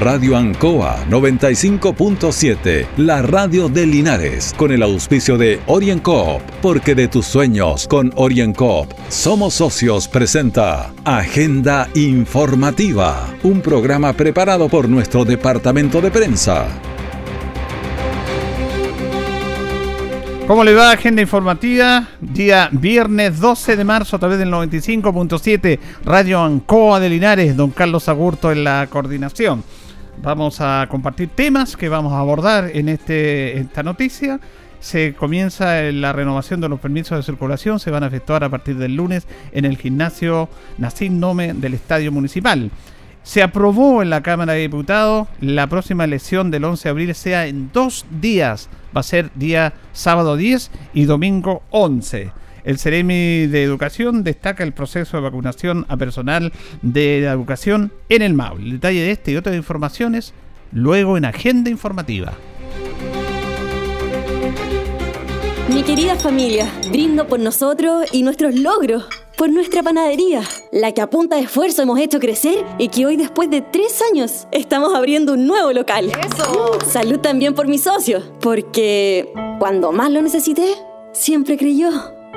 Radio Ancoa 95.7, la radio de Linares, con el auspicio de OrienCoop, porque de tus sueños con OrienCoop somos socios presenta Agenda Informativa, un programa preparado por nuestro departamento de prensa. ¿Cómo le va? Agenda informativa, día viernes 12 de marzo a través del 95.7 Radio Ancoa de Linares, don Carlos Agurto en la coordinación. Vamos a compartir temas que vamos a abordar en este, esta noticia. Se comienza la renovación de los permisos de circulación, se van a efectuar a partir del lunes en el gimnasio Nacín Nome del Estadio Municipal. Se aprobó en la Cámara de Diputados la próxima elección del 11 de abril sea en dos días. Va a ser día sábado 10 y domingo 11. El Ceremi de Educación destaca el proceso de vacunación a personal de la educación en el Maule. El detalle de este y otras informaciones luego en Agenda Informativa. Mi querida familia, brindo por nosotros y nuestros logros por nuestra panadería, la que a punta de esfuerzo hemos hecho crecer y que hoy después de tres años estamos abriendo un nuevo local. ¡Eso! Salud también por mi socio, porque cuando más lo necesité, siempre creyó.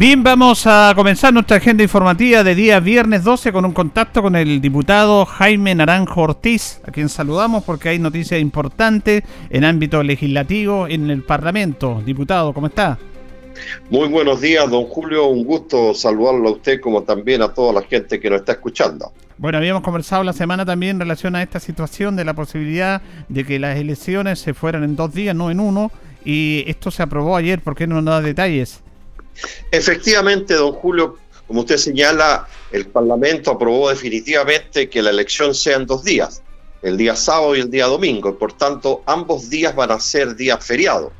Bien, vamos a comenzar nuestra agenda informativa de día viernes 12 con un contacto con el diputado Jaime Naranjo Ortiz, a quien saludamos porque hay noticias importantes en ámbito legislativo en el Parlamento. Diputado, ¿cómo está? Muy buenos días, don Julio. Un gusto saludarlo a usted como también a toda la gente que nos está escuchando. Bueno, habíamos conversado la semana también en relación a esta situación de la posibilidad de que las elecciones se fueran en dos días, no en uno, y esto se aprobó ayer. ¿Por qué no nos da detalles? Efectivamente, don Julio, como usted señala, el Parlamento aprobó definitivamente que la elección sea en dos días, el día sábado y el día domingo. Por tanto, ambos días van a ser días feriados.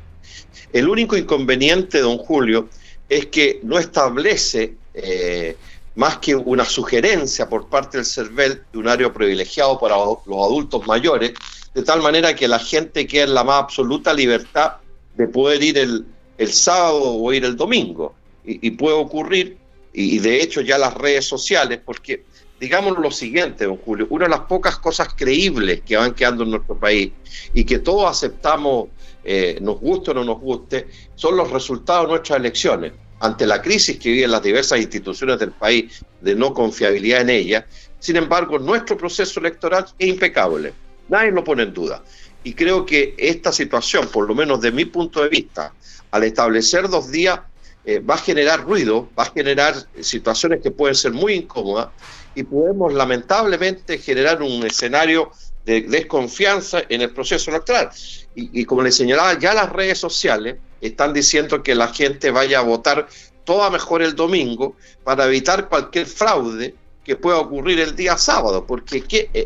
El único inconveniente, don Julio, es que no establece eh, más que una sugerencia por parte del CERVEL de un área privilegiado para los adultos mayores, de tal manera que la gente quede en la más absoluta libertad de poder ir el, sábado o ir el domingo. Y, puede ocurrir, y, de hecho ya las redes sociales, porque digamos lo siguiente, don Julio, una de las pocas cosas creíbles que van quedando en nuestro país y que todos aceptamos eh, nos guste o no nos guste, son los resultados de nuestras elecciones. Ante la crisis que viven las diversas instituciones del país de no confiabilidad en ellas, sin embargo, nuestro proceso electoral es impecable. Nadie lo pone en duda. Y creo que esta situación, por lo menos de mi punto de vista, al establecer dos días, eh, va a generar ruido, va a generar situaciones que pueden ser muy incómodas y podemos lamentablemente generar un escenario de desconfianza en el proceso electoral. Y, como le señalaba, ya las redes sociales están diciendo que la gente vaya a votar toda mejor el domingo para evitar cualquier fraude que pueda ocurrir el día sábado, porque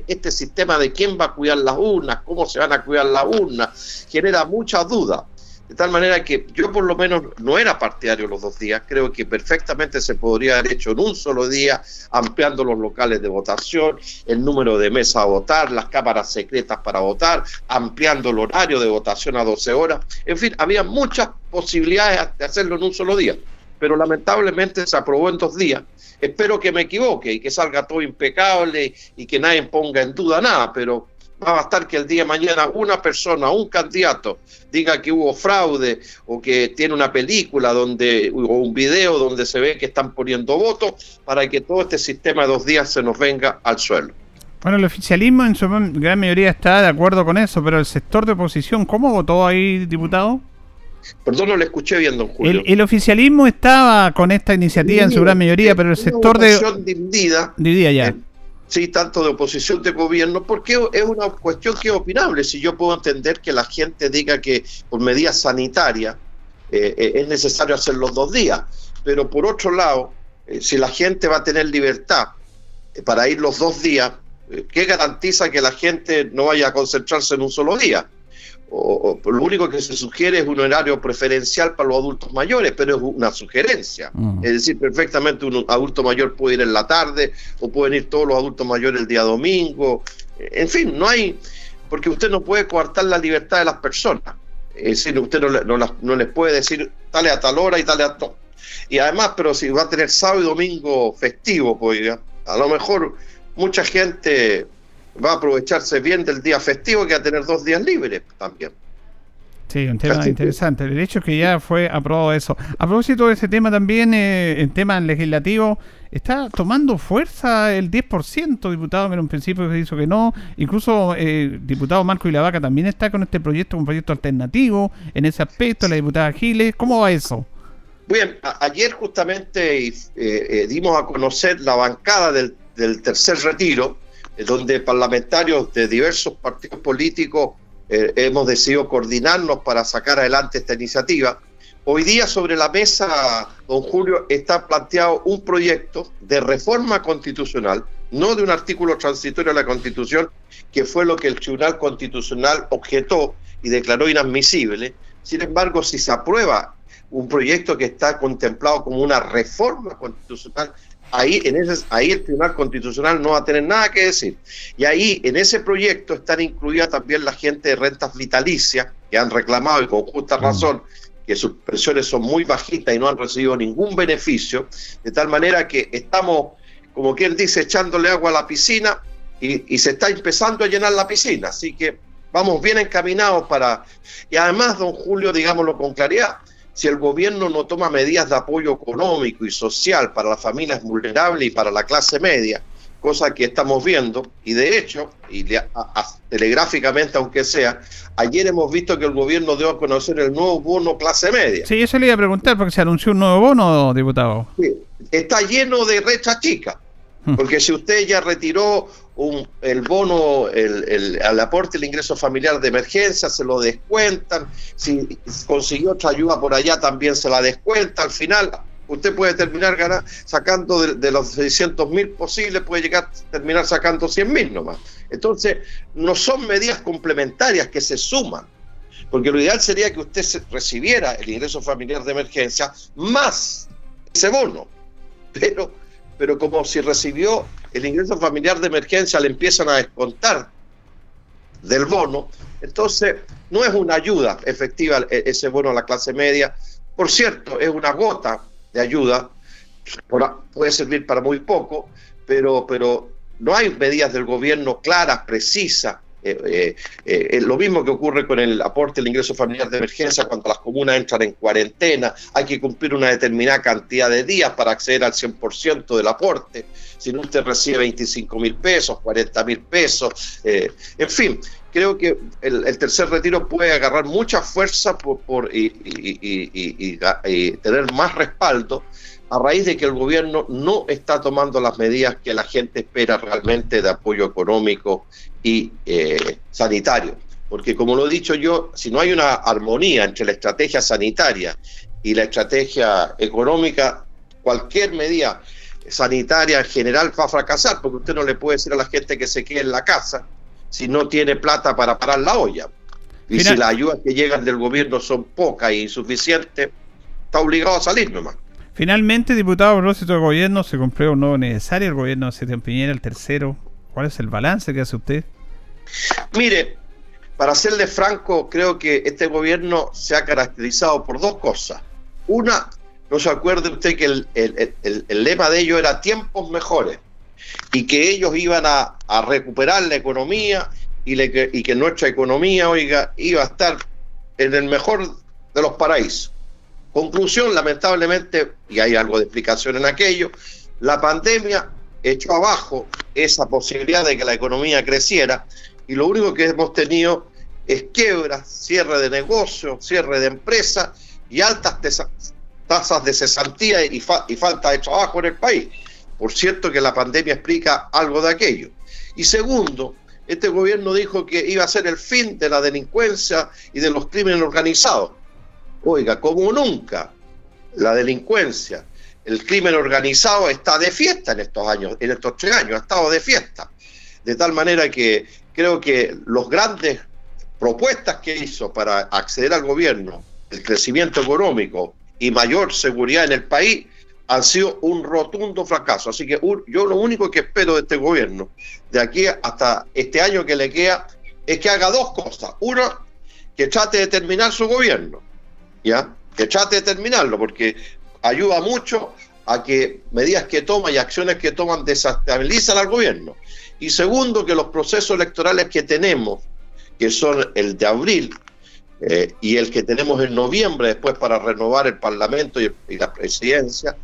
este sistema de quién va a cuidar las urnas, cómo se van a cuidar las urnas, genera muchas dudas. De tal manera que yo por lo menos no era partidario los dos días, creo que perfectamente se podría haber hecho en un solo día, ampliando los locales de votación, el número de mesas a votar, las cámaras secretas para votar, ampliando el horario de votación a 12 horas. En fin, había muchas posibilidades de hacerlo en un solo día, pero lamentablemente se aprobó en dos días. Espero que me equivoque y que salga todo impecable y que nadie ponga en duda nada, pero va a bastar que el día de mañana una persona, un candidato, diga que hubo fraude o que tiene una película donde o un video donde se ve que están poniendo votos para que todo este sistema de dos días se nos venga al suelo. Bueno, el oficialismo en su gran mayoría está de acuerdo con eso, pero el sector de oposición, ¿cómo votó ahí, diputado? Perdón, no le escuché bien, don Julio. El, oficialismo estaba con esta iniciativa en su gran mayoría, pero el sector de... Dividida, dividida ya sí, tanto de oposición de gobierno, porque es una cuestión que es opinable. Si yo puedo entender que la gente diga que por medidas sanitarias eh, eh, es necesario hacer los dos días, pero por otro lado, eh, si la gente va a tener libertad para ir los dos días, ¿qué garantiza que la gente no vaya a concentrarse en un solo día? O, lo único que se sugiere es un horario preferencial para los adultos mayores, pero es una sugerencia. Mm. Es decir, perfectamente un adulto mayor puede ir en la tarde o pueden ir todos los adultos mayores el día domingo. En fin, no hay, porque usted no puede coartar la libertad de las personas. Es decir, usted no, les puede decir tal a tal hora y tal a todo. Y además, pero si va a tener sábado y domingo festivo, pues a lo mejor mucha gente va a aprovecharse bien del día festivo que va a tener dos días libres también. Sí, un tema interesante. El hecho es que ya fue aprobado eso. A propósito de ese tema también, eh, en tema legislativo, está tomando fuerza el 10%, diputado, que en un principio se hizo que no. Incluso eh, diputado Marco y la Vaca también está con este proyecto, un proyecto alternativo en ese aspecto, la diputada Giles. ¿Cómo va eso? Bien, ayer justamente eh, eh, dimos a conocer la bancada del, del tercer retiro, donde parlamentarios de diversos partidos políticos eh, hemos decidido coordinarnos para sacar adelante esta iniciativa. Hoy día sobre la mesa, don Julio, está planteado un proyecto de reforma constitucional, no de un artículo transitorio de la Constitución, que fue lo que el Tribunal Constitucional objetó y declaró inadmisible. Sin embargo, si se aprueba un proyecto que está contemplado como una reforma constitucional, ahí, en ese, ahí el Tribunal Constitucional no va a tener nada que decir. Y ahí, en ese proyecto, están incluidas también la gente de rentas vitalicias, que han reclamado y con justa razón que sus pensiones son muy bajitas y no han recibido ningún beneficio, de tal manera que estamos, como quien dice, echándole agua a la piscina y, y se está empezando a llenar la piscina. Así que vamos bien encaminados para... Y además, don Julio, digámoslo con claridad, si el gobierno no toma medidas de apoyo económico y social para las familias vulnerables y para la clase media, cosa que estamos viendo, y de hecho, y telegráficamente aunque sea, ayer hemos visto que el gobierno dio a conocer el nuevo bono clase media. Sí, eso le iba a preguntar porque se anunció un nuevo bono, diputado. Sí, está lleno de recha chica, hmm. porque si usted ya retiró el bono, el, el, aporte, el ingreso familiar de emergencia, se lo descuentan. Si consiguió otra ayuda por allá, también se la descuenta. Al final, usted puede terminar ganar, sacando de, los 600 mil posibles, puede llegar a terminar sacando 100 mil nomás. Entonces, no son medidas complementarias que se suman. Porque lo ideal sería que usted recibiera el ingreso familiar de emergencia más ese bono. Pero, pero como si recibió el ingreso familiar de emergencia le empiezan a descontar del bono, entonces no es una ayuda efectiva e-, ese bono a la clase media. Por cierto, es una gota de ayuda, puede servir para muy poco, pero, pero no hay medidas del gobierno claras, precisas, eh, eh, eh, lo mismo que ocurre con el aporte del ingreso familiar de emergencia cuando las comunas entran en cuarentena, hay que cumplir una determinada cantidad de días para acceder al 100% del aporte, si no usted recibe 25 mil pesos, 40 mil pesos, en fin, creo que el, tercer retiro puede agarrar mucha fuerza y, tener más respaldo a raíz de que el gobierno no está tomando las medidas que la gente espera realmente de apoyo económico y eh, sanitario. Porque como lo he dicho yo, si no hay una armonía entre la estrategia sanitaria y la estrategia económica, cualquier medida sanitaria en general va a fracasar, porque usted no le puede decir a la gente que se quede en la casa si no tiene plata para parar la olla. Y si las ayudas que llegan del gobierno son pocas e insuficientes, está obligado a salir nomás. Finalmente, diputado, a propósito del gobierno, se cumplió un nuevo necesario, el gobierno de Sebastián Piñera, el tercero. ¿Cuál es el balance que hace usted? Mire, para serle franco, creo que este gobierno se ha caracterizado por dos cosas. Una, no se acuerde usted que el, lema de ellos era tiempos mejores y que ellos iban a, recuperar la economía y, que nuestra economía, oiga, iba a estar en el mejor de los paraísos. Conclusión, lamentablemente, y hay algo de explicación en aquello, la pandemia echó abajo esa posibilidad de que la economía creciera y lo único que hemos tenido es quiebras, cierre de negocios, cierre de empresas y altas tasas de cesantía y, y falta de trabajo en el país. Por cierto que la pandemia explica algo de aquello. Y segundo, este gobierno dijo que iba a ser el fin de la delincuencia y de los crímenes organizados. Oiga, como nunca, la delincuencia, el crimen organizado está de fiesta en estos años, en estos tres años, ha estado de fiesta. De tal manera que creo que los grandes propuestas que hizo para acceder al gobierno, el crecimiento económico y mayor seguridad en el país, han sido un rotundo fracaso. Así que yo lo único que espero de este gobierno, de aquí hasta este año que le queda, es que haga dos cosas. Uno, que trate de terminar su gobierno, ¿ya? Que trate de terminarlo, porque ayuda mucho a que medidas que toma y acciones que toman desestabilizan al gobierno. Y segundo, que los procesos electorales que tenemos, que son el de abril eh, y el que tenemos en noviembre después para renovar el Parlamento y, la presidencia,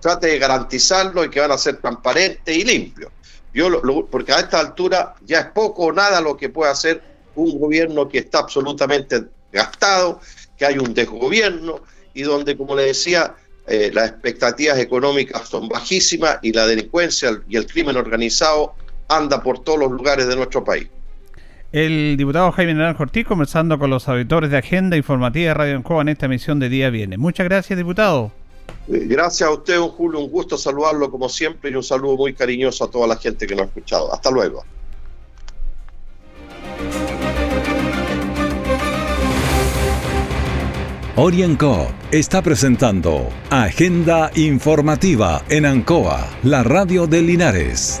trate de garantizarlo y que van a ser transparentes y limpios. Yo porque a esta altura ya es poco o nada lo que puede hacer un gobierno que está absolutamente gastado, que hay un desgobierno y donde, como le decía, eh, las expectativas económicas son bajísimas y la delincuencia y el crimen organizado anda por todos los lugares de nuestro país. El diputado Jaime Naranjo Ortiz conversando con los auditores de Agenda Informativa de Radio Encoa en esta emisión de Día Viene. Muchas gracias, diputado. Eh, gracias a usted, don Julio. Un gusto saludarlo como siempre y un saludo muy cariñoso a toda la gente que nos ha escuchado. Hasta luego. Orienco está presentando Agenda Informativa en Ancoa, la radio de Linares.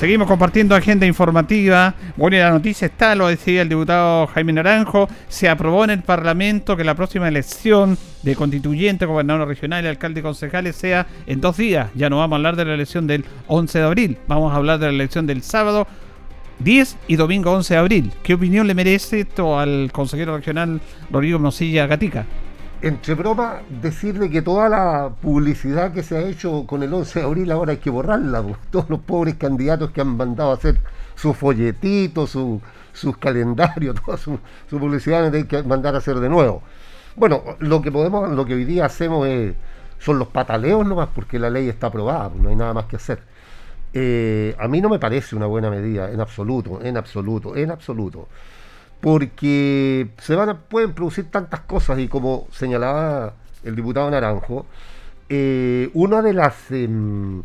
Seguimos compartiendo agenda informativa. Bueno, y la noticia está, lo decía el diputado Jaime Naranjo, se aprobó en el Parlamento que la próxima elección de constituyente, gobernador regional y alcalde y concejales sea en dos días. Ya no vamos a hablar de la elección del 11 de abril, vamos a hablar de la elección del sábado 10 y domingo 11 de abril. ¿Qué opinión le merece esto al consejero regional Rodrigo Mosilla Gatica? Entre broma, decirle que toda la publicidad que se ha hecho con el 11 de abril ahora hay que borrarla. Todos los pobres candidatos que han mandado a hacer sus folletitos, sus calendarios, toda su, publicidad hay que mandar a hacer de nuevo. Bueno, lo que podemos, lo que hoy día hacemos es, son los pataleos nomás, porque la ley está aprobada, no hay nada más que hacer. Eh, a mí no me parece una buena medida, en absoluto, en absoluto, en absoluto porque se van a, pueden producir tantas cosas y como señalaba el diputado Naranjo, eh, una de las em,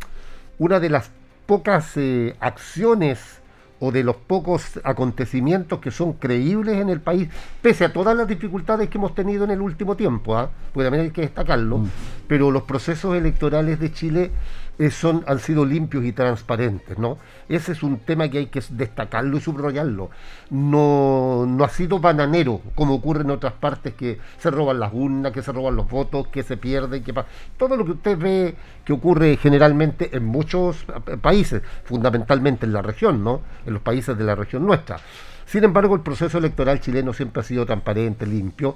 una de las pocas eh, acciones o de los pocos acontecimientos que son creíbles en el país, pese a todas las dificultades que hemos tenido en el último tiempo, ¿ah? porque también hay que destacarlo, mm. pero los procesos electorales de Chile eh, son, han sido limpios y transparentes, ¿no? Ese es un tema que hay que destacarlo y subrayarlo. No, no ha sido bananero, como ocurre en otras partes, que se roban las urnas, que se roban los votos, que se pierden, que todo lo que usted ve que ocurre generalmente en muchos eh, países, fundamentalmente en la región, ¿no? En los países de la región nuestra. Sin embargo, el proceso electoral chileno siempre ha sido transparente, limpio,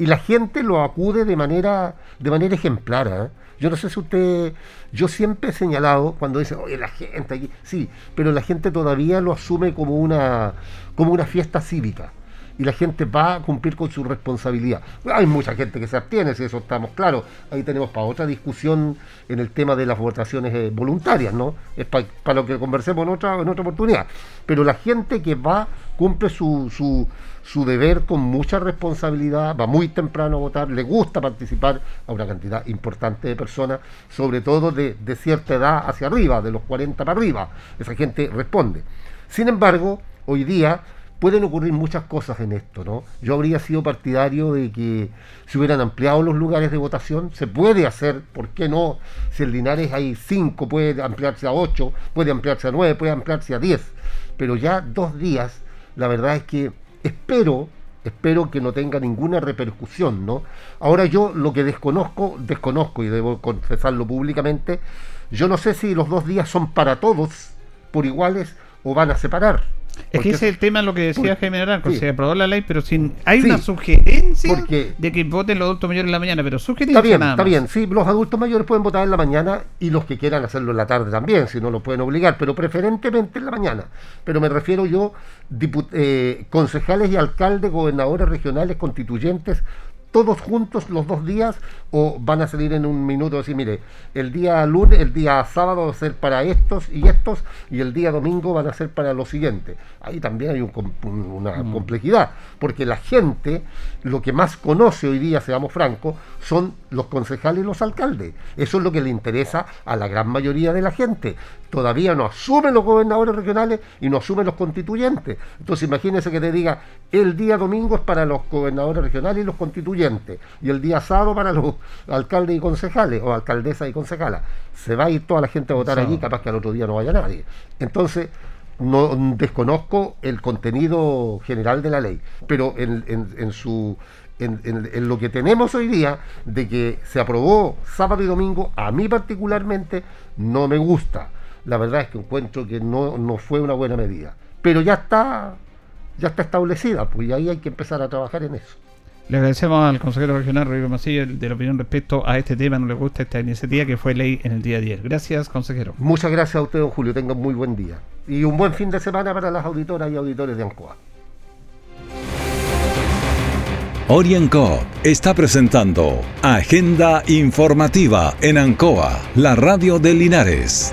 y la gente lo acude de manera, de manera ejemplar. ¿eh? Yo no sé si usted, yo siempre he señalado cuando dice, oye, la gente aquí, sí, pero la gente todavía lo asume como una, como una fiesta cívica y la gente va a cumplir con su responsabilidad. Hay mucha gente que se abstiene, si eso estamos claros. Ahí tenemos para otra discusión en el tema de las votaciones eh, voluntarias, ¿no? Es para, lo que conversemos en otra, en otra oportunidad. Pero la gente que va, cumple su, su, su deber con mucha responsabilidad, va muy temprano a votar, le gusta participar a una cantidad importante de personas, sobre todo de, de cierta edad hacia arriba, de los 40 para arriba. Esa gente responde. Sin embargo, hoy día pueden ocurrir muchas cosas en esto, ¿no? Yo habría sido partidario de que se hubieran ampliado los lugares de votación, se puede hacer, ¿por qué no? Si en Linares hay cinco, puede ampliarse a ocho, puede ampliarse a nueve, puede ampliarse a diez, pero ya dos días, la verdad es que espero, espero que no tenga ninguna repercusión, ¿no? Ahora yo lo que desconozco, desconozco y debo confesarlo públicamente, yo no sé si los dos días son para todos por iguales o van a separar Es que ese es el tema, lo que decía Jaime Naranjo, sí. se aprobó la ley, pero sin hay Sí, una sugerencia porque- de que voten los adultos mayores en la mañana, pero sugerencia Está bien, nada está bien. Sí, los adultos mayores pueden votar en la mañana y los que quieran hacerlo en la tarde también, si no lo pueden obligar, pero preferentemente en la mañana. Pero me refiero yo, eh, concejales y alcaldes, gobernadores regionales, constituyentes, todos juntos los dos días o van a salir en un minuto así, mire, el día lunes, el día sábado va a ser para estos y estos y el día domingo van a ser para los siguientes. Ahí también hay un una complejidad, porque la gente lo que más conoce hoy día, seamos francos, son los concejales y los alcaldes. Eso es lo que le interesa a la gran mayoría de la gente. Todavía no asumen los gobernadores regionales y no asumen los constituyentes. Entonces imagínense que te diga, el día domingo es para los gobernadores regionales y los constituyentes, y el día sábado para los alcaldes y concejales, o alcaldesas y concejalas. Se va a ir toda la gente a votar allí, capaz que al otro día no vaya nadie. Entonces, no desconozco el contenido general de la ley, pero en, en- en su en, en- en lo que tenemos hoy día de que se aprobó sábado y domingo, a mí particularmente no me gusta. La verdad es que encuentro que no, no fue una buena medida. Pero ya está, ya está establecida, pues y ahí hay que empezar a trabajar en eso. Le agradecemos al consejero regional Rodrigo Macilla de la opinión respecto a este tema, no le gusta esta iniciativa que fue ley en el día 10. Gracias, consejero. Muchas gracias a usted, don Julio. Tengan muy buen día. Y un buen fin de semana para las auditoras y auditores de Ancoa. Orienco está presentando Agenda Informativa en Ancoa, la radio de Linares.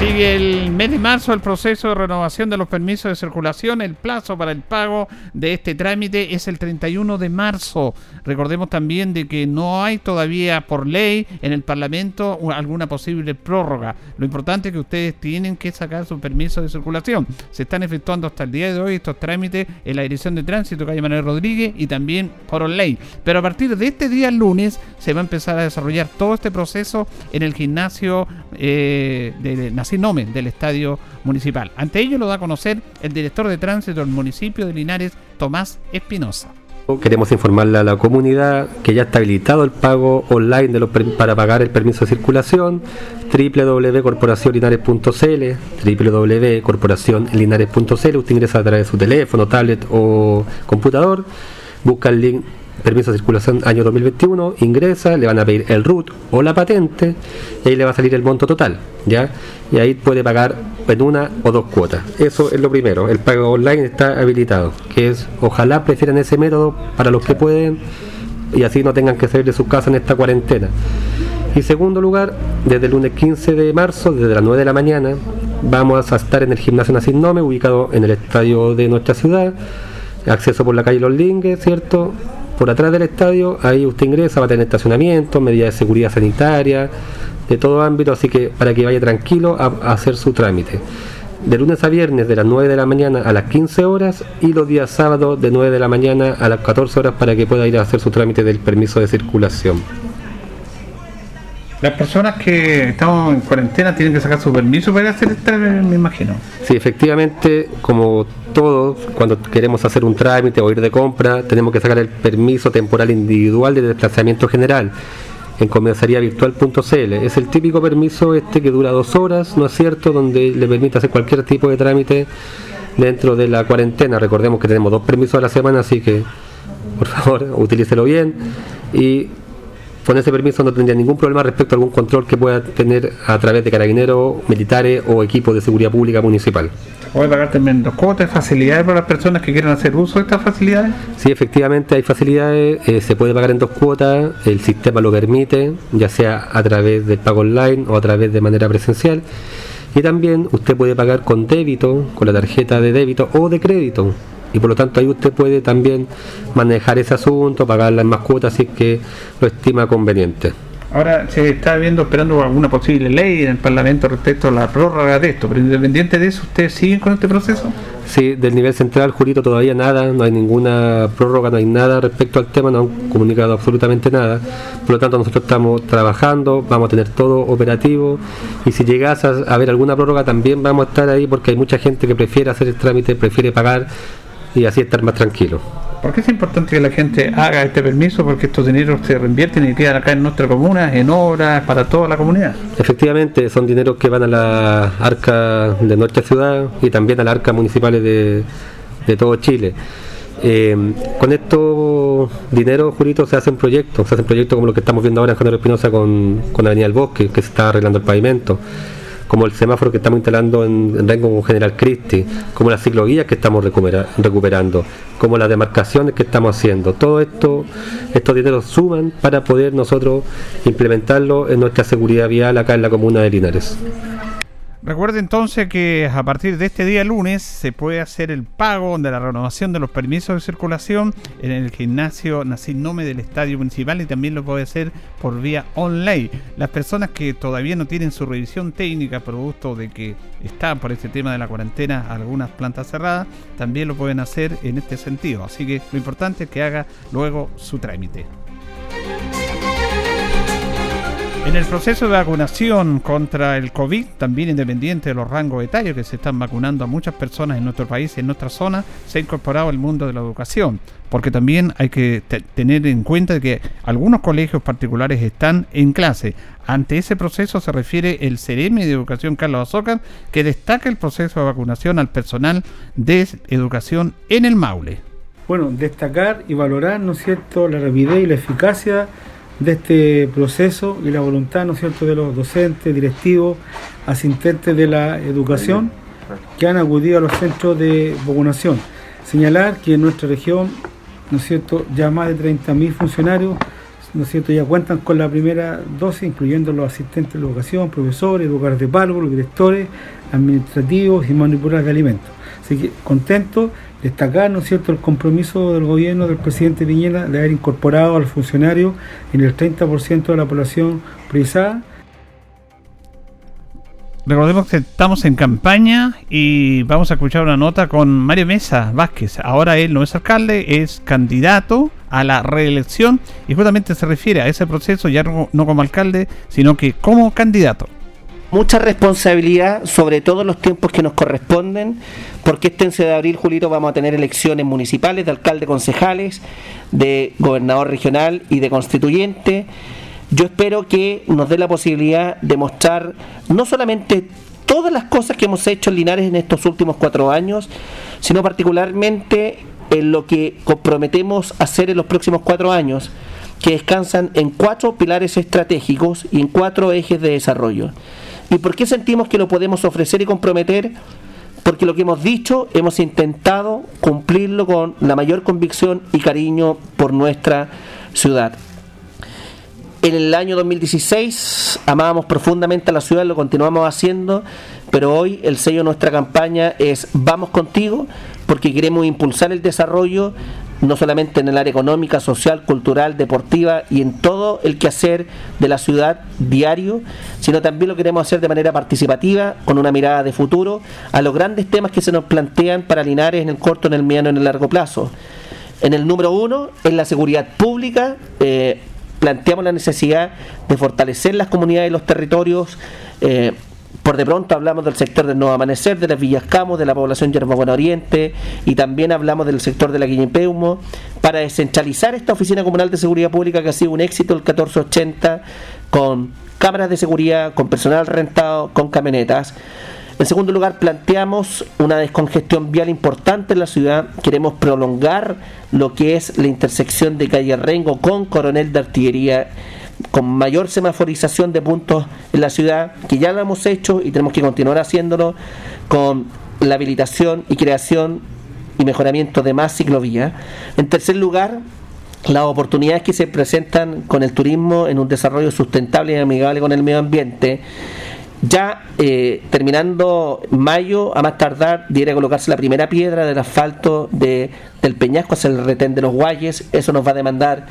Sigue el mes de marzo el proceso de renovación de los permisos de circulación. El plazo para el pago de este trámite es el 31 de marzo. Recordemos también de que no hay todavía por ley en el Parlamento alguna posible prórroga. Lo importante es que ustedes tienen que sacar su permiso de circulación. Se están efectuando hasta el día de hoy estos trámites en la Dirección de Tránsito calle Manuel Rodríguez y también por ley. Pero a partir de este día lunes se va a empezar a desarrollar todo este proceso en el gimnasio eh, de Nacir Nomen del Estadio Municipal. Ante ello lo da a conocer el director de tránsito del municipio de Linares, Tomás Espinosa. Queremos informarle a la comunidad que ya está habilitado el pago online para pagar el permiso de circulación www.corporacionlinares.cl www.corporacionlinares.cl Usted ingresa a través de su teléfono, tablet o computador, busca el link permiso de circulación año 2021, ingresa, le van a pedir el RUT o la patente y ahí le va a salir el monto total, ¿ya? Y ahí puede pagar en una o dos cuotas. Eso es lo primero, el pago online está habilitado, que es, ojalá prefieran ese método para los que pueden y así no tengan que salir de su casa en esta cuarentena. Y segundo lugar, desde el lunes 15 de marzo, desde las 9 de la mañana, vamos a estar en el gimnasio Nacir Nome, ubicado en el estadio de nuestra ciudad, acceso por la calle Los Lingues, ¿cierto? Por atrás del estadio, ahí usted ingresa, va a tener estacionamiento, medidas de seguridad sanitaria, de todo ámbito, así que para que vaya tranquilo a, hacer su trámite. De lunes a viernes de las 9 de la mañana a las 15 horas y los días sábados de 9 de la mañana a las 14 horas para que pueda ir a hacer su trámite del permiso de circulación. Las personas que estamos en cuarentena tienen que sacar su permiso para hacer esta, me imagino. Sí, efectivamente, como todos, cuando queremos hacer un trámite o ir de compra, tenemos que sacar el permiso temporal individual de desplazamiento general en comisaríavirtual.cl. Es el típico permiso este que dura dos horas, ¿no es cierto?, donde le permite hacer cualquier tipo de trámite dentro de la cuarentena. Recordemos que tenemos dos permisos a la semana, así que por favor, utilícelo bien y con ese permiso no tendría ningún problema respecto a algún control que pueda tener a través de carabineros, militares o equipos de seguridad pública municipal. Puede pagar también dos cuotas, facilidades para las personas que quieran hacer uso de estas facilidades. Sí, efectivamente hay facilidades, eh, se puede pagar en dos cuotas, el sistema lo permite, ya sea a través del pago online o a través de manera presencial. Y también usted puede pagar con débito, con la tarjeta de débito o de crédito. Y por lo tanto ahí usted puede también manejar ese asunto, pagar las más cuotas si es que lo estima conveniente. Ahora se está viendo, esperando alguna posible ley en el Parlamento respecto a la prórroga de esto, pero independiente de eso, ¿ustedes siguen con este proceso? Sí, del nivel central, Jurito, todavía nada, no hay ninguna prórroga, no hay nada respecto al tema, no han comunicado absolutamente nada. Por lo tanto, nosotros estamos trabajando, vamos a tener todo operativo y si llegase a haber alguna prórroga también vamos a estar ahí porque hay mucha gente que prefiere hacer el trámite, prefiere pagar y así estar más tranquilo. ¿Por qué es importante que la gente haga este permiso? Porque estos dineros se reinvierten y quedan acá en nuestra comuna, en obras, para toda la comunidad. Efectivamente, son dineros que van a la arca de nuestra ciudad y también a las arcas municipales de, de todo Chile. Eh, con estos dineros, Jurito, se hacen proyectos, se hacen proyectos como lo que estamos viendo ahora en General Espinosa con, con Avenida del Bosque, que se está arreglando el pavimento como el semáforo que estamos instalando en, en Rengo General Cristi, como las ciclovías que estamos recupera, recuperando, como las demarcaciones que estamos haciendo. Todo esto, estos dineros suman para poder nosotros implementarlo en nuestra seguridad vial acá en la comuna de Linares. Recuerde entonces que a partir de este día lunes se puede hacer el pago de la renovación de los permisos de circulación en el gimnasio Nome del Estadio Municipal y también lo puede hacer por vía online. Las personas que todavía no tienen su revisión técnica producto de que están por este tema de la cuarentena algunas plantas cerradas, también lo pueden hacer en este sentido. Así que lo importante es que haga luego su trámite. En el proceso de vacunación contra el COVID, también independiente de los rangos etarios que se están vacunando a muchas personas en nuestro país, en nuestra zona, se ha incorporado el mundo de la educación, porque también hay que tener en cuenta que algunos colegios particulares están en clase. Ante ese proceso se refiere el CRM de Educación Carlos Azócar, que destaca el proceso de vacunación al personal de educación en el Maule. Bueno, destacar y valorar, ¿no es cierto?, la rapidez y la eficacia de este proceso y la voluntad, ¿no es cierto?, de los docentes, directivos, asistentes de la educación que han acudido a los centros de vacunación. Señalar que en nuestra región, ¿no es cierto?, ya más de 30.000 funcionarios, ¿no es cierto?, ya cuentan con la primera dosis, incluyendo los asistentes de educación, profesores, educadores de párvulos, directores administrativos y manipuladores de alimentos. Así que contento destacar, ¿no es cierto?, el compromiso del gobierno del presidente Piñera de haber incorporado al funcionario en el 30% de la población priorizada. Recordemos que estamos en campaña y vamos a escuchar una nota con Mario Mesa Vázquez. Ahora él no es alcalde, es candidato a la reelección y justamente se refiere a ese proceso ya no, no como alcalde, sino que como candidato mucha responsabilidad, sobre todo en los tiempos que nos corresponden, porque este 11 de abril, Julito, vamos a tener elecciones municipales de alcalde concejales, de gobernador regional y de constituyente. Yo espero que nos dé la posibilidad de mostrar no solamente todas las cosas que hemos hecho en Linares en estos últimos cuatro años, sino particularmente en lo que comprometemos hacer en los próximos cuatro años, que descansan en cuatro pilares estratégicos y en cuatro ejes de desarrollo. ¿Y por qué sentimos que lo podemos ofrecer y comprometer? Porque lo que hemos dicho, hemos intentado cumplirlo con la mayor convicción y cariño por nuestra ciudad. En el año 2016 amábamos profundamente a la ciudad, lo continuamos haciendo, pero hoy el sello de nuestra campaña es Vamos contigo, porque queremos impulsar el desarrollo no solamente en el área económica, social, cultural, deportiva y en todo el quehacer de la ciudad diario, sino también lo queremos hacer de manera participativa, con una mirada de futuro a los grandes temas que se nos plantean para Linares en el corto, en el mediano y en el largo plazo. En el número uno, en la seguridad pública, eh, planteamos la necesidad de fortalecer las comunidades y los territorios. Eh, por de pronto hablamos del sector del Nuevo Amanecer, de las Villas Camos, de la población Yerbabuena Oriente y también hablamos del sector de la Guiñipeumo para descentralizar esta Oficina Comunal de Seguridad Pública que ha sido un éxito el 1480 con cámaras de seguridad, con personal rentado, con camionetas. En segundo lugar, planteamos una descongestión vial importante en la ciudad. Queremos prolongar lo que es la intersección de calle Rengo con Coronel de Artillería con mayor semaforización de puntos en la ciudad, que ya lo hemos hecho y tenemos que continuar haciéndolo con la habilitación y creación y mejoramiento de más ciclovías. En tercer lugar, las oportunidades que se presentan con el turismo en un desarrollo sustentable y amigable con el medio ambiente ya eh, terminando mayo, a más tardar, debería colocarse la primera piedra del asfalto de, del Peñasco hacia el retén de los Guayes. Eso nos va a demandar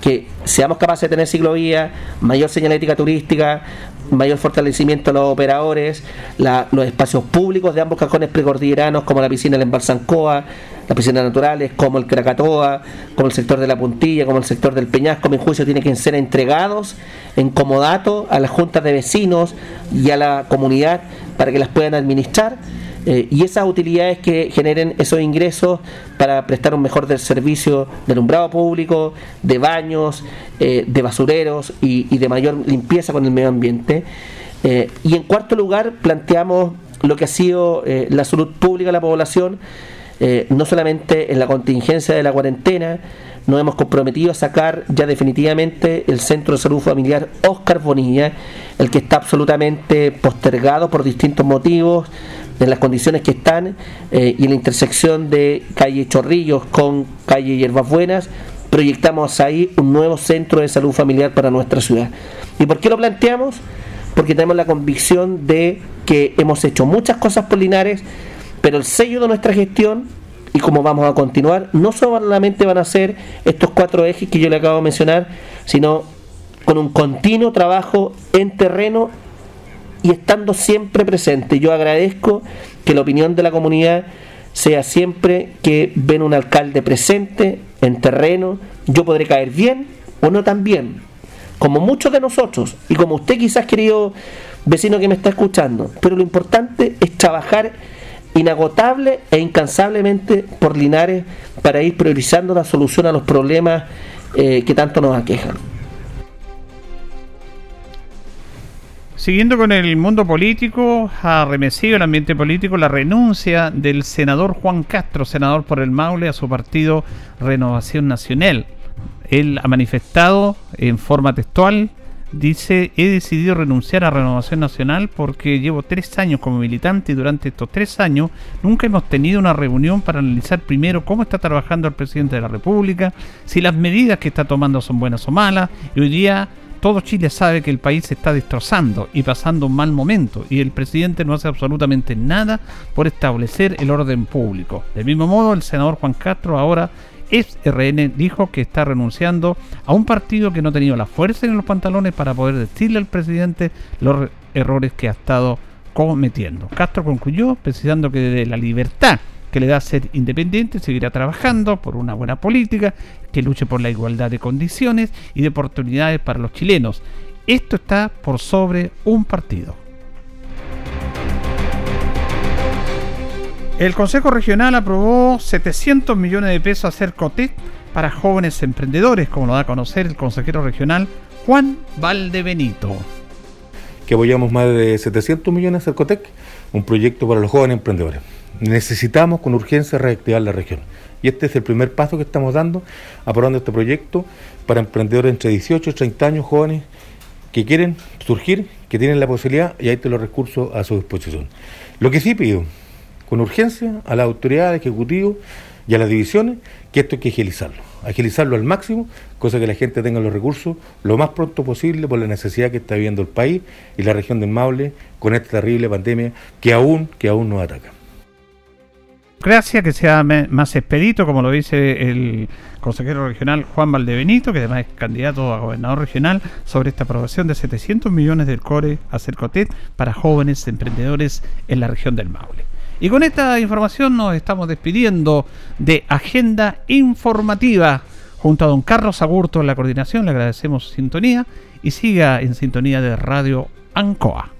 que seamos capaces de tener ciclovía, mayor señalética turística, mayor fortalecimiento de los operadores, los espacios públicos de ambos cajones precordilleranos, como la piscina del Embalsancoa, las piscinas naturales, como el Krakatoa, como el sector de la Puntilla, como el sector del Peñasco, mi juicio, tienen que ser entregados en comodato a las juntas de vecinos y a la comunidad para que las puedan administrar eh, y esas utilidades que generen esos ingresos para prestar un mejor servicio de alumbrado público, de baños, eh, de basureros y, de mayor limpieza con el medio ambiente. Eh, y en cuarto lugar, planteamos lo que ha sido la salud pública de la población, no solamente en la contingencia de la cuarentena, nos hemos comprometido a sacar ya definitivamente el Centro de Salud Familiar Oscar Bonilla, el que está absolutamente postergado por distintos motivos, en las condiciones que están eh, y en la intersección de calle Chorrillos con calle Hierbas Buenas, proyectamos ahí un nuevo centro de salud familiar para nuestra ciudad. ¿Y por qué lo planteamos? Porque tenemos la convicción de que hemos hecho muchas cosas por Linares, pero el sello de nuestra gestión y como vamos a continuar, no solamente van a ser estos cuatro ejes que yo le acabo de mencionar, sino con un continuo trabajo en terreno y estando siempre presente. Yo agradezco que la opinión de la comunidad sea siempre que ven un alcalde presente en terreno. Yo podré caer bien o no tan bien, como muchos de nosotros y como usted quizás querido vecino que me está escuchando. Pero lo importante es trabajar inagotable e incansablemente por Linares para ir priorizando la solución a los problemas eh, que tanto nos aquejan. Siguiendo con el mundo político, ha remecido el ambiente político la renuncia del senador Juan Castro, senador por el Maule, a su partido Renovación Nacional. Él ha manifestado en forma textual, dice, he decidido renunciar a Renovación Nacional porque llevo tres años como militante y durante estos tres años nunca hemos tenido una reunión para analizar primero cómo está trabajando el presidente de la República, si las medidas que está tomando son buenas o malas, y hoy día todo Chile sabe que el país se está destrozando y pasando un mal momento y el presidente no hace absolutamente nada por establecer el orden público. Del mismo modo, el senador Juan Castro ahora es RN dijo que está renunciando a un partido que no ha tenido la fuerza en los pantalones para poder decirle al presidente los errores que ha estado cometiendo. Castro concluyó precisando que de la libertad que le da ser independiente, seguirá trabajando por una buena política que luche por la igualdad de condiciones y de oportunidades para los chilenos. Esto está por sobre un partido. El Consejo Regional aprobó 700 millones de pesos a hacer COTEC para jóvenes emprendedores, como lo da a conocer el consejero regional Juan Valdebenito. Que apoyamos más de 700 millones a Cercotec, un proyecto para los jóvenes emprendedores necesitamos con urgencia reactivar la región. Y este es el primer paso que estamos dando, aprobando este proyecto para emprendedores entre 18 y 30 años, jóvenes que quieren surgir, que tienen la posibilidad y ahí están los recursos a su disposición. Lo que sí pido, con urgencia, a la autoridad ejecutiva y a las divisiones, que esto hay que agilizarlo, agilizarlo al máximo, cosa que la gente tenga los recursos lo más pronto posible por la necesidad que está viviendo el país y la región del Maule con esta terrible pandemia que aún, que aún nos ataca. Gracias, que sea más expedito, como lo dice el consejero regional Juan Valdebenito, que además es candidato a gobernador regional, sobre esta aprobación de 700 millones del CORE a Cercotet para jóvenes emprendedores en la región del Maule. Y con esta información nos estamos despidiendo de Agenda Informativa. Junto a don Carlos Agurto en la coordinación, le agradecemos su sintonía y siga en sintonía de Radio Ancoa.